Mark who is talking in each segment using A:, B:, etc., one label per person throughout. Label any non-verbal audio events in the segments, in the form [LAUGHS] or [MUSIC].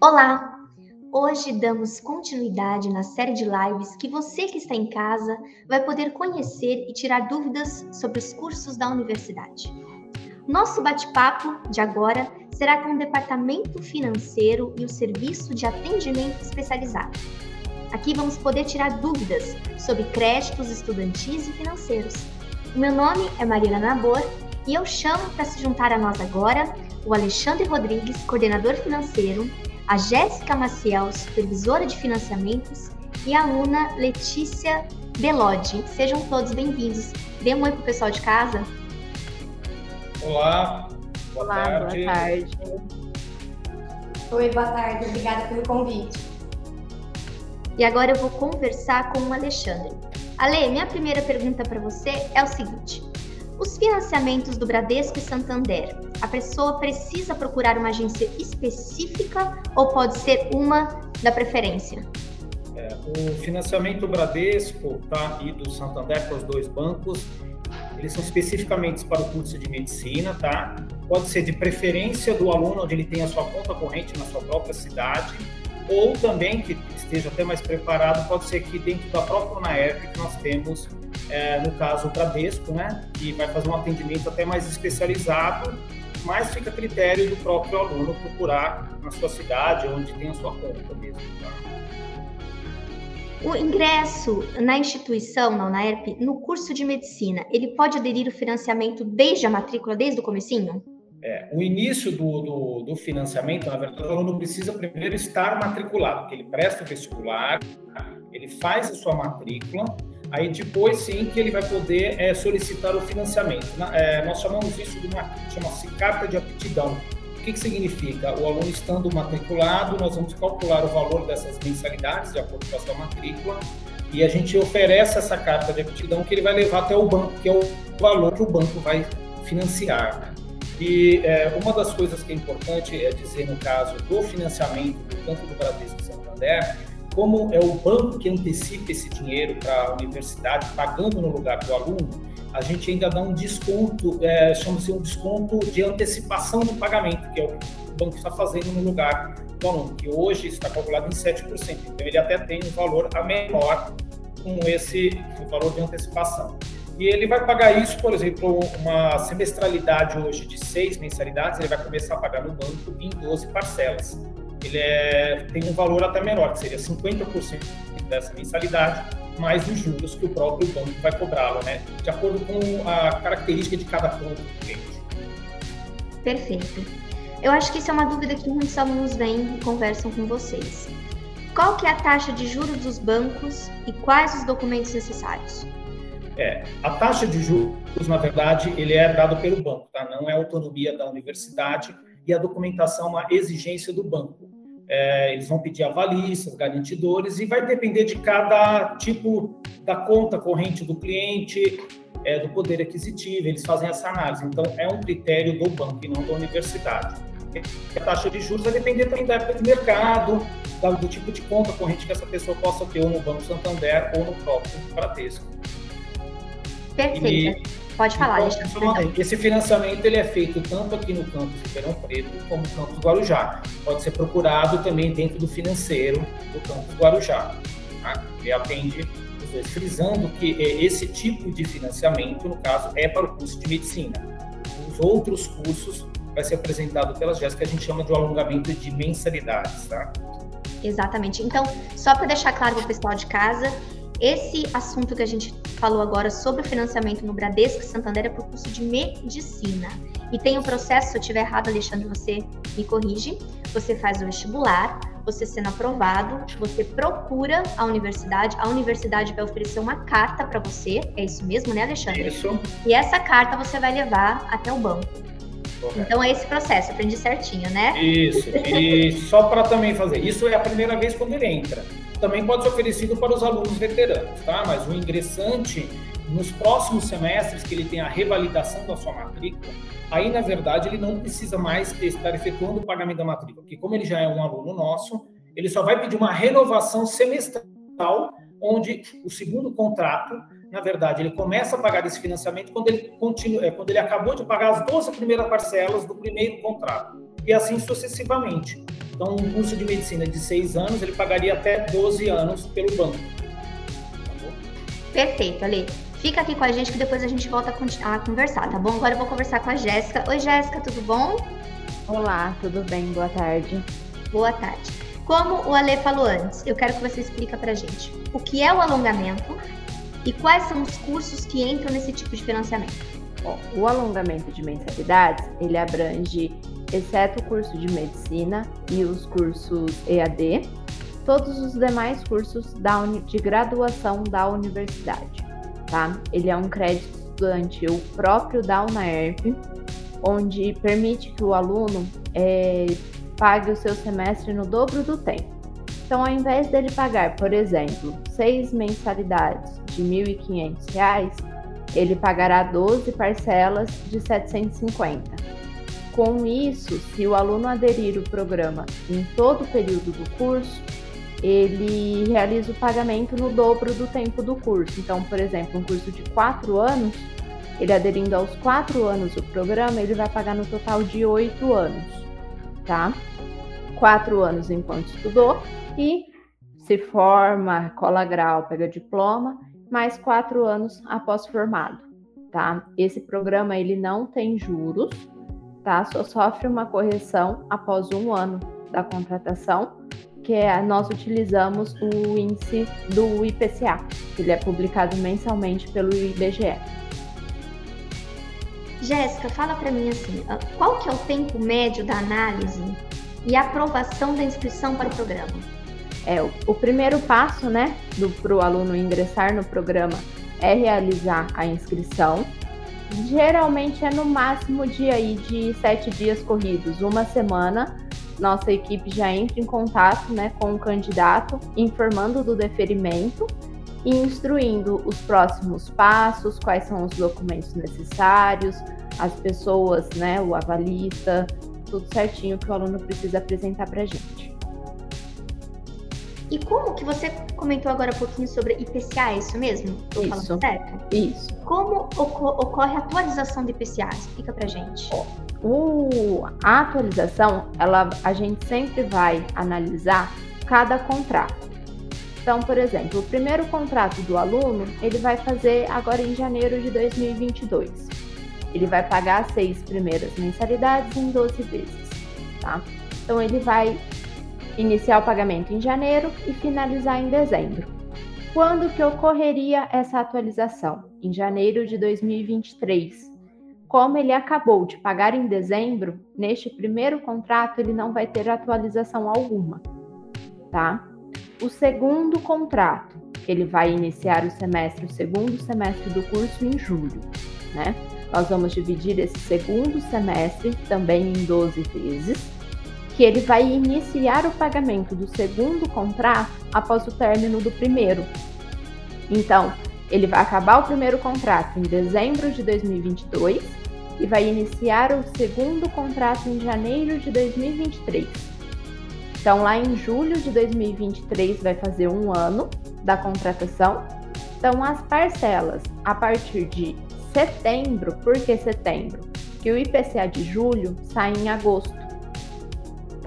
A: Olá! Hoje damos continuidade na série de lives que você que está em casa vai poder conhecer e tirar dúvidas sobre os cursos da universidade. Nosso bate-papo de agora será com o departamento financeiro e o serviço de atendimento especializado. Aqui vamos poder tirar dúvidas sobre créditos estudantis e financeiros. O meu nome é Marina Nabor e eu chamo para se juntar a nós agora o Alexandre Rodrigues, coordenador financeiro, a Jéssica Maciel, supervisora de financiamentos, e a aluna Letícia Belodi. Sejam todos bem-vindos. Dê um oi para o pessoal de casa.
B: Olá,
C: boa Olá, tarde. boa tarde.
D: Oi, boa tarde. Obrigada pelo convite.
A: E agora eu vou conversar com o Alexandre. Ale, minha primeira pergunta para você é o seguinte: os financiamentos do Bradesco e Santander, a pessoa precisa procurar uma agência específica ou pode ser uma da preferência?
B: É, o financiamento do Bradesco tá, e do Santander, para os dois bancos, eles são especificamente para o curso de medicina, tá? Pode ser de preferência do aluno onde ele tem a sua conta corrente na sua própria cidade, ou também que esteja até mais preparado, pode ser que dentro da própria UNAERP que nós temos é, no caso o Bradesco, né, que vai fazer um atendimento até mais especializado, mas fica a critério do próprio aluno procurar na sua cidade, onde tem a sua conta mesmo. Tá?
A: O ingresso na instituição, na UNAERP, no curso de medicina, ele pode aderir o financiamento desde a matrícula, desde o comecinho?
B: É, o início do, do, do, financiamento, na verdade, o aluno precisa primeiro estar matriculado, porque ele presta o vestibular, ele faz a sua matrícula, Aí depois sim que ele vai poder é, solicitar o financiamento. É, nós chamamos isso de uma chama-se carta de aptidão. O que, que significa? O aluno estando matriculado, nós vamos calcular o valor dessas mensalidades de acordo com a sua matrícula e a gente oferece essa carta de aptidão que ele vai levar até o banco, que é o valor que o banco vai financiar. Né? E é, uma das coisas que é importante é dizer no caso do financiamento, tanto do Bradesco e Santander, como é o banco que antecipa esse dinheiro para a universidade, pagando no lugar do aluno, a gente ainda dá um desconto, é, chama-se um desconto de antecipação do pagamento, que é o que o banco está fazendo no lugar do aluno, que hoje está calculado em 7%. Então, ele até tem um valor a menor com esse valor de antecipação. E ele vai pagar isso, por exemplo, uma semestralidade hoje de seis mensalidades, ele vai começar a pagar no banco em 12 parcelas ele é, tem um valor até menor, que seria 50% dessa mensalidade, mais os juros que o próprio banco vai cobrá-lo, né? De acordo com a característica de cada conta do cliente.
A: Perfeito. Eu acho que isso é uma dúvida que muitos alunos vêm e conversam com vocês. Qual que é a taxa de juros dos bancos e quais os documentos necessários?
B: É, a taxa de juros, na verdade, ele é dado pelo banco, tá? Não é autonomia da universidade e a documentação é uma exigência do banco. É, eles vão pedir avalistas, garantidores, e vai depender de cada tipo da conta corrente do cliente, é, do poder aquisitivo, eles fazem essa análise. Então, é um critério do banco e não da universidade. A taxa de juros vai depender também da época de mercado, do tipo de conta corrente que essa pessoa possa ter ou no Banco Santander ou no próprio Bradesco.
A: Perfeito. E, Pode falar,
B: então, Esse financiamento ele é feito tanto aqui no campus Ribeirão Preto como no campus Guarujá. Pode ser procurado também dentro do financeiro do campus Guarujá. Tá? Ele atende os dois, frisando que é, esse tipo de financiamento, no caso, é para o curso de medicina. Os outros cursos vai ser apresentado pela Jéssica, a gente chama de um alongamento de mensalidades, tá?
A: Exatamente. Então, só para deixar claro para o pessoal de casa, esse assunto que a gente falou agora sobre o financiamento no Bradesco e Santander é para o curso de medicina. E tem um processo, se eu estiver errado, Alexandre, você me corrige. Você faz o vestibular, você sendo aprovado, você procura a universidade, a universidade vai oferecer uma carta para você, é isso mesmo, né, Alexandre?
B: Isso.
A: E essa carta você vai levar até o banco. Correto. Então é esse processo, aprendi certinho, né?
B: Isso. E só para também fazer, isso é a primeira vez quando ele entra também pode ser oferecido para os alunos veteranos, tá? Mas o ingressante, nos próximos semestres que ele tem a revalidação da sua matrícula, aí, na verdade, ele não precisa mais estar efetuando o pagamento da matrícula, porque como ele já é um aluno nosso, ele só vai pedir uma renovação semestral, onde o segundo contrato, na verdade, ele começa a pagar esse financiamento quando ele, continua, é, quando ele acabou de pagar as 12 primeiras parcelas do primeiro contrato, e assim sucessivamente. Então, um curso de medicina de seis anos, ele pagaria até 12 anos pelo banco.
A: Perfeito, Ale. Fica aqui com a gente que depois a gente volta a conversar, tá bom? Agora eu vou conversar com a Jéssica. Oi, Jéssica, tudo bom?
C: Olá, tudo bem? Boa tarde.
A: Boa tarde. Como o Ale falou antes, eu quero que você explique pra gente o que é o alongamento e quais são os cursos que entram nesse tipo de financiamento.
C: Bom, o alongamento de mensalidades, ele abrange, exceto o curso de medicina e os cursos EAD, todos os demais cursos da de graduação da universidade, tá? Ele é um crédito estudantil próprio da UNAERP, onde permite que o aluno é, pague o seu semestre no dobro do tempo. Então, ao invés dele pagar, por exemplo, seis mensalidades de R$ 1.500, ele pagará 12 parcelas de R$ 750. Com isso, se o aluno aderir o programa em todo o período do curso, ele realiza o pagamento no dobro do tempo do curso. Então, por exemplo, um curso de quatro anos, ele aderindo aos quatro anos o programa, ele vai pagar no total de oito anos, tá? Quatro anos enquanto estudou e se forma, cola grau, pega diploma, mais quatro anos após formado, tá? Esse programa ele não tem juros, tá? Só sofre uma correção após um ano da contratação, que é, nós utilizamos o índice do IPCA, ele é publicado mensalmente pelo IBGE.
A: Jéssica, fala para mim assim, ah, qual que é o tempo médio da análise e aprovação da inscrição para o programa?
C: É, o, o primeiro passo, né, para o aluno ingressar no programa é realizar a inscrição. Geralmente é no máximo de aí de sete dias corridos, uma semana. Nossa equipe já entra em contato, né, com o candidato, informando do deferimento e instruindo os próximos passos, quais são os documentos necessários, as pessoas, né, o avalista, tudo certinho que o aluno precisa apresentar para a gente.
A: E como que você comentou agora um pouquinho sobre IPCA, é isso mesmo?
C: Tô isso. falando certo? Isso.
A: Como ocorre a atualização do IPCA? Explica pra gente.
C: O, a atualização, ela, a gente sempre vai analisar cada contrato. Então, por exemplo, o primeiro contrato do aluno, ele vai fazer agora em janeiro de 2022. Ele vai pagar as seis primeiras mensalidades em 12 vezes, tá? Então, ele vai iniciar o pagamento em janeiro e finalizar em dezembro. Quando que ocorreria essa atualização? Em janeiro de 2023. Como ele acabou de pagar em dezembro, neste primeiro contrato ele não vai ter atualização alguma, tá? O segundo contrato, ele vai iniciar o semestre, o segundo semestre do curso em julho, né? Nós vamos dividir esse segundo semestre também em 12 vezes, que ele vai iniciar o pagamento do segundo contrato após o término do primeiro. Então, ele vai acabar o primeiro contrato em dezembro de 2022 e vai iniciar o segundo contrato em janeiro de 2023. Então, lá em julho de 2023 vai fazer um ano da contratação. Então, as parcelas a partir de setembro, por que setembro? Que o IPCA de julho sai em agosto,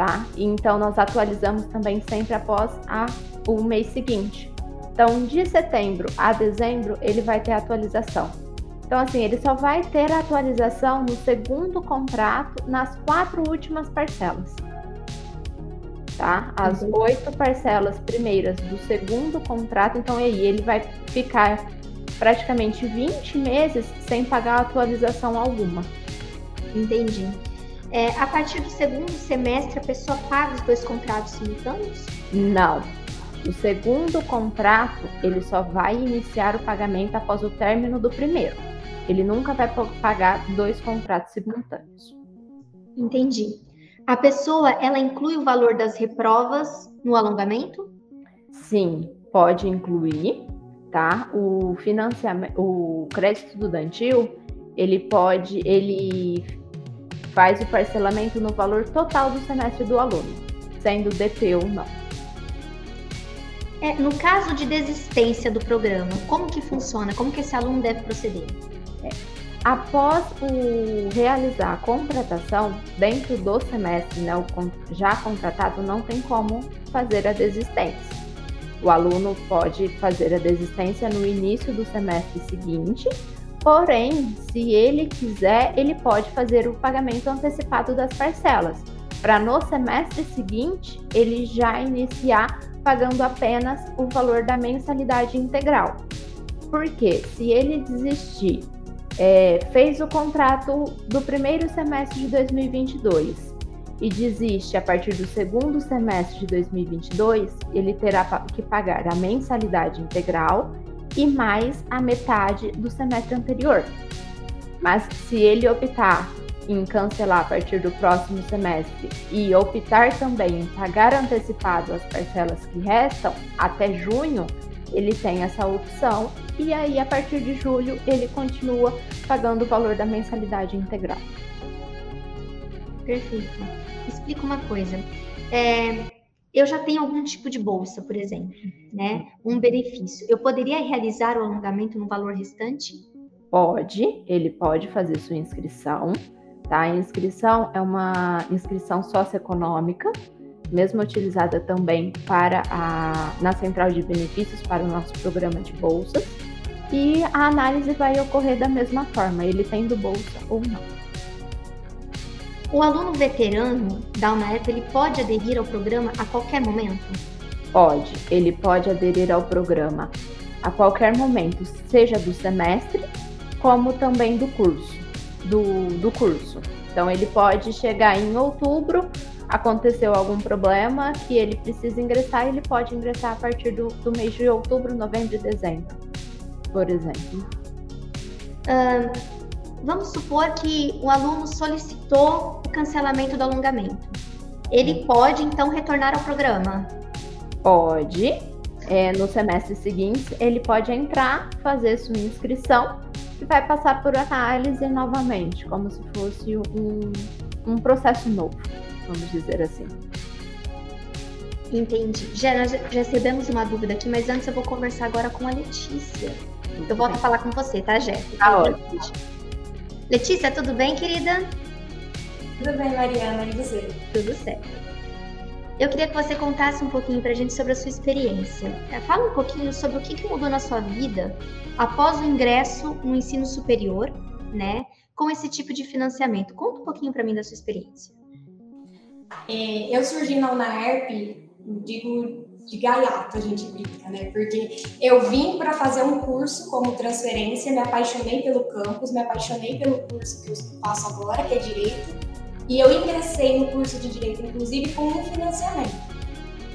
C: tá? Então, nós atualizamos também sempre após a, o mês seguinte. Então, de setembro a dezembro, ele vai ter atualização. Então, assim, ele só vai ter atualização no segundo contrato, nas quatro últimas parcelas tá? As uhum. oito parcelas primeiras do segundo contrato, então aí ele vai ficar praticamente 20 meses sem pagar atualização alguma.
A: Entendi. É, a partir do segundo semestre, a pessoa paga os dois contratos simultâneos?
C: Não. O segundo contrato, ele só vai iniciar o pagamento após o término do primeiro. Ele nunca vai pagar dois contratos simultâneos.
A: Entendi. A pessoa, ela inclui o valor das reprovas no alongamento?
C: Sim, pode incluir, tá? O financiamento, o crédito estudantil, ele pode, ele faz o parcelamento no valor total do semestre do aluno, sendo DP ou não.
A: É, no caso de desistência do programa, como que funciona? Como que esse aluno deve proceder?
C: É. após o realizar a contratação, dentro do semestre, né, já contratado não tem como fazer a desistência. O aluno pode fazer a desistência no início do semestre seguinte, porém, se ele quiser, ele pode fazer o pagamento antecipado das parcelas, para no semestre seguinte ele já iniciar pagando apenas o valor da mensalidade integral. Porque se ele desistir, é, fez o contrato do primeiro semestre de 2022 e desiste a partir do segundo semestre de 2022, ele terá que pagar a mensalidade integral e mais a metade do semestre anterior. Mas se ele optar em cancelar a partir do próximo semestre e optar também em pagar antecipado as parcelas que restam até junho, ele tem essa opção e aí a partir de julho ele continua pagando o valor da mensalidade integral.
A: Perfeito. Explica uma coisa. É, eu já tenho algum tipo de bolsa, por exemplo, né? Um benefício. Eu poderia realizar o alongamento no valor restante?
C: Pode, ele pode fazer sua inscrição. Tá? A inscrição é uma inscrição socioeconômica, mesmo utilizada também para a, na central de benefícios para o nosso programa de bolsas. E a análise vai ocorrer da mesma forma, ele tendo bolsa ou não.
A: O aluno veterano da UNEP, ele pode aderir ao programa a qualquer momento?
C: Pode, ele pode aderir ao programa a qualquer momento, seja do semestre, como também do curso. Do, do curso. Então ele pode chegar em outubro, aconteceu algum problema que ele precisa ingressar, ele pode ingressar a partir do, do mês de outubro, novembro e dezembro, por exemplo.
A: Uh, Vamos supor que o aluno solicitou o cancelamento do alongamento. Ele pode, então, retornar ao programa?
C: Pode. É, no semestre seguinte, ele pode entrar, fazer sua inscrição e vai passar por análise novamente, como se fosse um, um processo novo, vamos dizer assim.
A: Entendi. Já, nós recebemos uma dúvida aqui, mas antes eu vou conversar agora com a Letícia. Eu volto a falar com você, tá, Jéssica?
C: Tá ótimo.
A: Letícia, tudo bem, querida?
D: Tudo bem, Mariana, e você?
A: Tudo certo. Eu queria que você contasse um pouquinho pra gente sobre a sua experiência. É, fala um pouquinho sobre o que mudou na sua vida após o ingresso no ensino superior, né, com esse tipo de financiamento. Conta um pouquinho para mim da sua experiência.
D: É, eu surgi na UNAERP, digo de gaiato, a gente brinca, né? Porque eu vim para fazer um curso como transferência, me apaixonei pelo campus, me apaixonei pelo curso que eu faço agora, que é Direito, e eu ingressei no curso de Direito, inclusive, com um financiamento.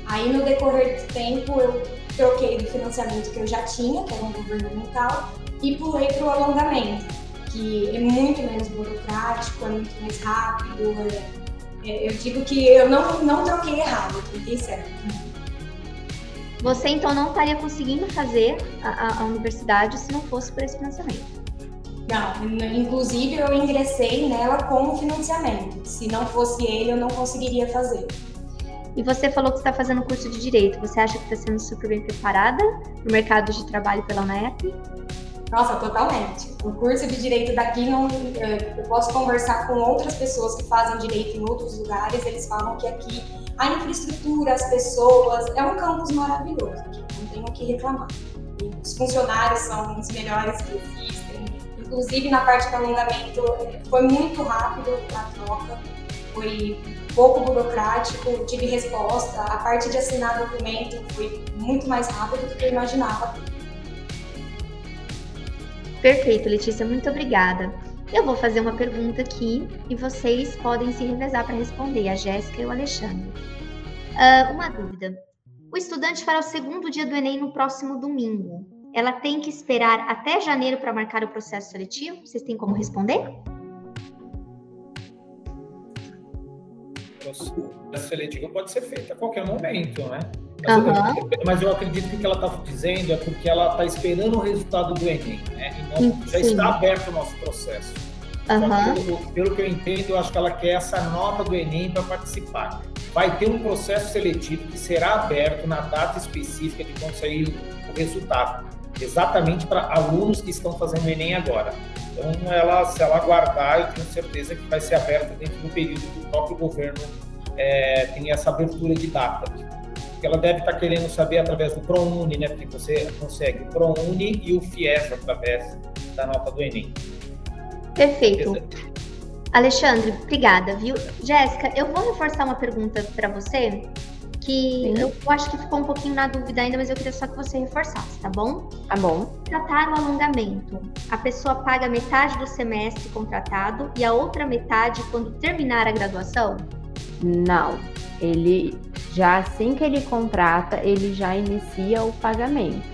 D: Aí, no decorrer do tempo, eu troquei do financiamento que eu já tinha, que era um governamental, e pulei para o alongamento, que é muito menos burocrático, é muito mais rápido. É, é, eu digo que eu não, não troquei errado, eu troquei certo.
A: Você então não estaria conseguindo fazer a, a, universidade se não fosse por esse financiamento.
D: Não, inclusive eu ingressei nela com financiamento. Se não fosse ele, eu não conseguiria fazer.
A: E você falou que está fazendo curso de direito. Você acha que está sendo super bem preparada para o mercado de trabalho pela UNEP?
D: Nossa, totalmente. O curso de direito daqui não. Eu posso conversar com outras pessoas que fazem direito em outros lugares. Eles falam que aqui a infraestrutura, as pessoas, é um campus maravilhoso, não tenho o que reclamar. Os funcionários são os melhores que existem. Inclusive na parte do alongamento foi muito rápido a troca, foi pouco burocrático, tive resposta. A parte de assinar documento foi muito mais rápido do que eu imaginava.
A: Perfeito, Letícia, muito obrigada. Eu vou fazer uma pergunta aqui e vocês podem se revezar para responder, a Jéssica e o Alexandre. Uh, uma dúvida. O estudante fará o segundo dia do Enem no próximo domingo. Ela tem que esperar até janeiro para marcar o processo seletivo? Vocês têm como responder?
B: O processo seletivo pode ser feito a qualquer momento, né?
A: Mas, uhum.
B: eu, mas eu acredito que o que ela está dizendo é porque ela está esperando o resultado do Enem, né? E não, já está aberto o nosso processo.
A: Uhum.
B: pelo, pelo, que eu entendo, eu acho que ela quer essa nota do Enem para participar. Vai ter um processo seletivo que será aberto na data específica de quando sair o resultado. exatamente para alunos que estão fazendo o Enem agora. Então, ela, se ela aguardar, eu tenho certeza que vai ser aberta dentro do período que o próprio governo é, tem essa abertura de data. Ela deve estar tá querendo saber através do ProUni, né? Porque você consegue o ProUni e o FIES através da nota do Enem.
A: Perfeito. Alexandre, obrigada, viu? Jéssica, eu vou reforçar uma pergunta para você que Sim. eu acho que ficou um pouquinho na dúvida ainda, mas eu queria só que você reforçasse, tá bom?
C: Tá bom.
A: Tratar o alongamento. A pessoa paga metade do semestre contratado e a outra metade quando terminar a graduação?
C: Não. Ele já assim que ele contrata, ele já inicia o pagamento.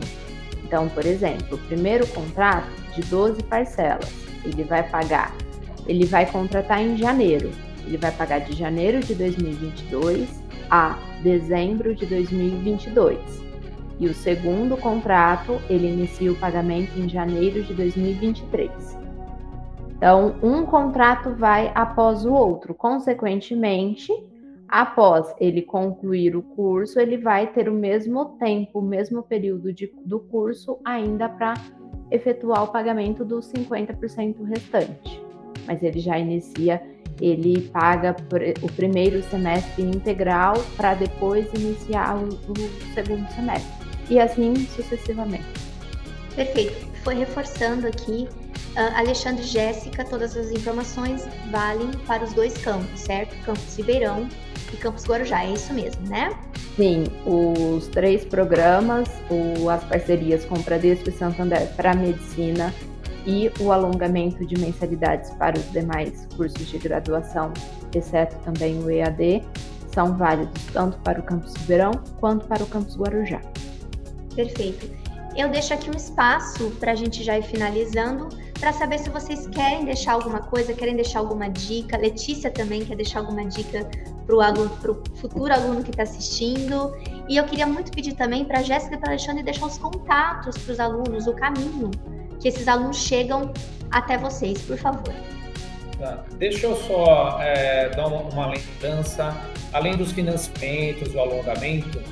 C: Então, por exemplo, o primeiro contrato de 12 parcelas, ele vai pagar, ele vai contratar em janeiro. Ele vai pagar de janeiro de 2022 a dezembro de 2022. E o segundo contrato, ele inicia o pagamento em janeiro de 2023. Então, um contrato vai após o outro. Consequentemente, após ele concluir o curso, ele vai ter o mesmo tempo, o mesmo período de, do curso ainda para efetuar o pagamento dos 50% restante. Mas ele já inicia ele paga o primeiro semestre integral para depois iniciar o, o, segundo semestre. E assim sucessivamente.
A: Perfeito. Foi reforçando aqui, uh, Alexandre e Jéssica, todas as informações valem para os dois campos, certo? Campus Ribeirão e Campus Guarujá, é isso mesmo, né?
C: Sim, os três programas, o, as parcerias com Bradesco e Santander para medicina e o alongamento de mensalidades para os demais cursos de graduação, exceto também o EAD, são válidos tanto para o campus Ribeirão quanto para o campus Guarujá.
A: Perfeito. Eu deixo aqui um espaço para a gente já ir finalizando, para saber se vocês querem deixar alguma coisa, querem deixar alguma dica. Letícia também quer deixar alguma dica para o aluno, futuro aluno que está assistindo. E eu queria muito pedir também para a Jéssica e para Alexandre deixar os contatos para os alunos, o caminho que esses alunos chegam até vocês, por favor.
B: Tá. Deixa eu só é, dar uma, uma lembrança. Além dos financiamentos, o alongamento,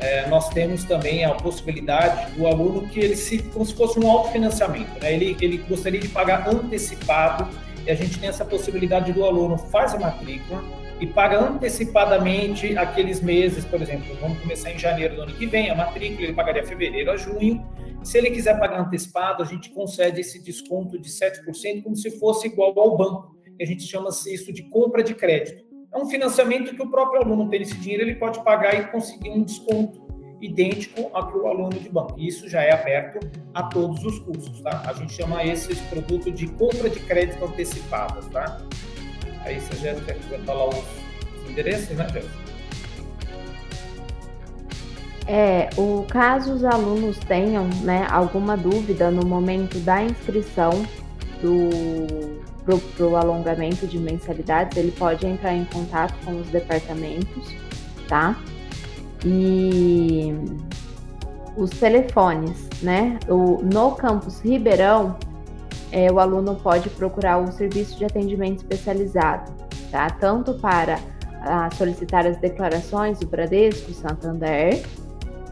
B: é, nós temos também a possibilidade do aluno que ele se, como se fosse um autofinanciamento, né? ele, ele gostaria de pagar antecipado e a gente tem essa possibilidade do aluno faz a matrícula e paga antecipadamente aqueles meses, por exemplo, vamos começar em janeiro do ano que vem, a matrícula ele pagaria fevereiro a junho se ele quiser pagar antecipado, a gente concede esse desconto de 7%, como se fosse igual ao banco. A gente chama isso de compra de crédito. É um financiamento que o próprio aluno tem esse dinheiro, ele pode pagar e conseguir um desconto idêntico ao que o aluno de banco. Isso já é aberto a todos os cursos, tá? A gente chama esse produto de compra de crédito antecipada, tá? Aí, se a Jéssica quiser falar os endereços, né, Jéssica?
C: É, o caso os alunos tenham né, alguma dúvida no momento da inscrição do para o alongamento de mensalidades, ele pode entrar em contato com os departamentos, tá? E os telefones, né? O, no campus Ribeirão, é, o aluno pode procurar o serviço de atendimento especializado, tá? Tanto para a, solicitar as declarações do Bradesco, Santander,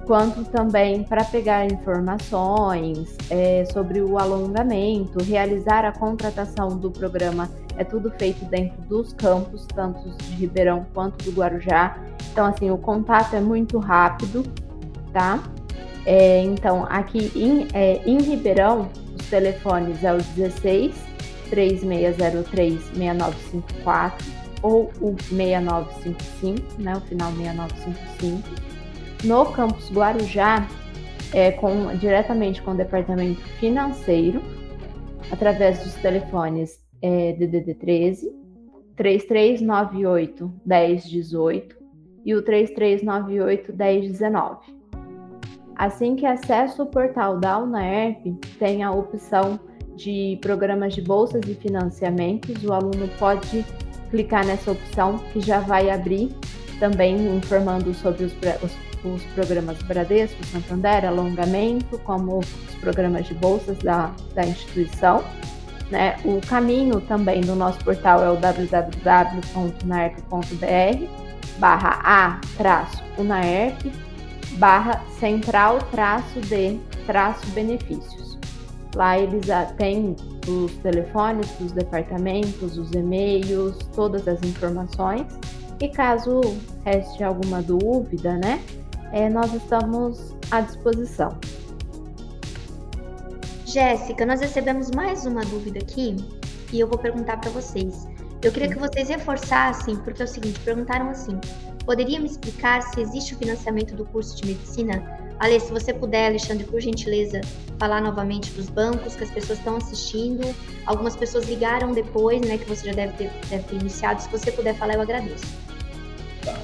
C: quanto também para pegar informações é, sobre o alongamento, realizar a contratação do programa. É tudo feito dentro dos campos, tanto de Ribeirão quanto do Guarujá. Então, assim, o contato é muito rápido, tá? É, então, aqui em, é, em Ribeirão, telefones é o 16 3603 6954 ou o 6955, né? O final 6955 no campus Guarujá, é, com, diretamente com o departamento financeiro, através dos telefones é, DDD 13, 3398 1018 e o 3398 1019. Assim que acessa o portal da UNAERP, tem a opção de programas de bolsas e financiamentos. O aluno pode clicar nessa opção que já vai abrir também informando sobre os, os os programas Bradesco, Santander, alongamento, como os programas de bolsas da, da instituição. Né? O caminho também do nosso portal é o www.unaerp.br barra a traço unaerp barra central traço de traço benefícios. Lá eles têm os telefones dos departamentos, os e-mails, todas as informações. E caso reste alguma dúvida, né, é, nós estamos à disposição.
A: Jéssica, nós recebemos mais uma dúvida aqui e eu vou perguntar para vocês. Eu queria que vocês reforçassem, porque é o seguinte, perguntaram assim: poderia me explicar se existe o financiamento do curso de medicina? Ale, se você puder, Alexandre, por gentileza, falar novamente para os bancos que as pessoas estão assistindo. Algumas pessoas ligaram depois, né, que você já deve ter, deve ter iniciado. Se você puder falar, eu agradeço.
B: Tá.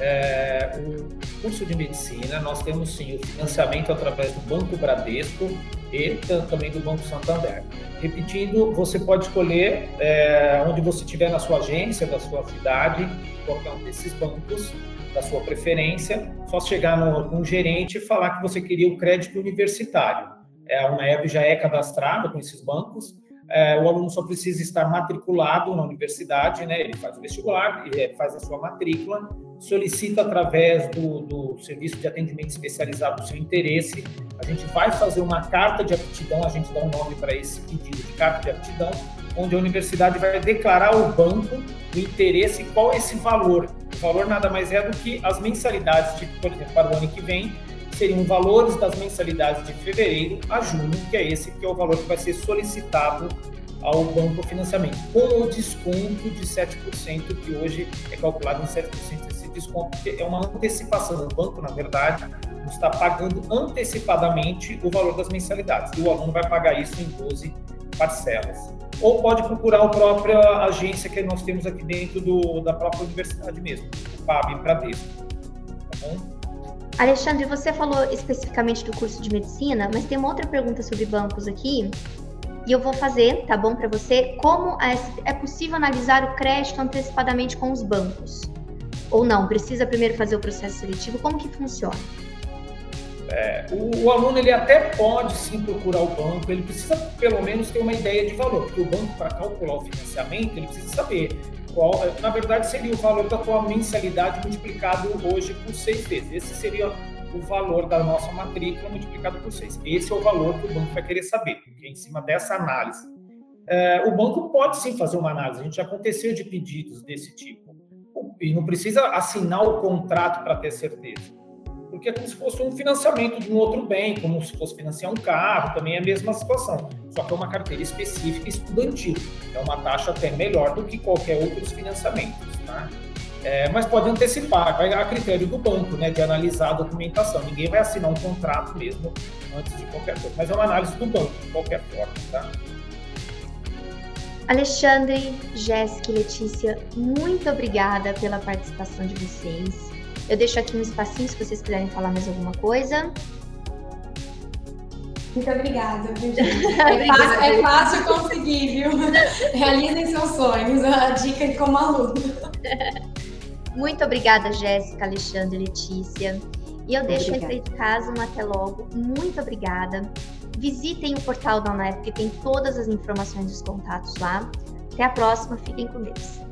B: É, o curso de medicina, nós temos sim o financiamento através do Banco Bradesco e também do Banco Santander. Repetindo, você pode escolher é, onde você estiver na sua agência, da sua cidade, qualquer um desses bancos da sua preferência, só chegar no, no gerente e falar que você queria o crédito universitário. É, a UNEB já é cadastrada com esses bancos, é, o aluno só precisa estar matriculado na universidade, né? ele faz o vestibular, ele faz a sua matrícula, solicita através do, do serviço de atendimento especializado o seu interesse, a gente vai fazer uma carta de aptidão, a gente dá um nome para esse pedido de carta de aptidão, onde a universidade vai declarar ao banco o interesse e qual é esse valor. O valor nada mais é do que as mensalidades, de, por exemplo, para o ano que vem, seriam valores das mensalidades de fevereiro a junho, que é esse que é o valor que vai ser solicitado ao banco financiamento, com o desconto de 7%, que hoje é calculado em 7% esse desconto, que é uma antecipação. O banco, na verdade, está pagando antecipadamente o valor das mensalidades, e o aluno vai pagar isso em 12 parcelas. Ou pode procurar a própria agência que nós temos aqui dentro do, da própria universidade mesmo, o PAB Bradesco. Tá bom?
A: Alexandre, você falou especificamente do curso de medicina, mas tem uma outra pergunta sobre bancos aqui. E eu vou fazer, tá bom para você? Como é possível analisar o crédito antecipadamente com os bancos? Ou não? Precisa primeiro fazer o processo seletivo? Como que funciona?
B: É, o, o, aluno ele até pode sim procurar o banco, ele precisa pelo menos ter uma ideia de valor, porque o banco para calcular o financiamento ele precisa saber qual, na verdade, seria o valor da tua mensalidade multiplicado hoje por seis vezes. Esse seria o valor da nossa matrícula multiplicado por seis. Esse é o valor que o banco vai querer saber, porque em cima dessa análise. É, o banco pode sim fazer uma análise, a gente já aconteceu de pedidos desse tipo. E não precisa assinar o contrato para ter certeza porque é como se fosse um financiamento de um outro bem, como se fosse financiar um carro, também é a mesma situação, só que é uma carteira específica estudantil, é uma taxa até melhor do que qualquer outros financiamentos, tá? É, mas pode antecipar, vai a critério do banco, né, de analisar a documentação. Ninguém vai assinar um contrato mesmo antes de qualquer coisa, mas é uma análise do banco, de qualquer forma, tá?
A: Alexandre, Jéssica e Letícia, muito obrigada pela participação de vocês. Eu deixo aqui um espacinho se vocês quiserem falar mais alguma coisa.
D: Muito obrigada, [LAUGHS] É fácil, é fácil conseguir, viu? [LAUGHS] Realizem seus sonhos. A dica de como aluno. [LAUGHS]
A: Muito obrigada, Jéssica, Alexandre, Letícia. E eu deixo obrigada. a de casa um até logo. Muito obrigada. Visitem o portal da UNEF, que tem todas as informações dos contatos lá. Até a próxima. Fiquem com Deus.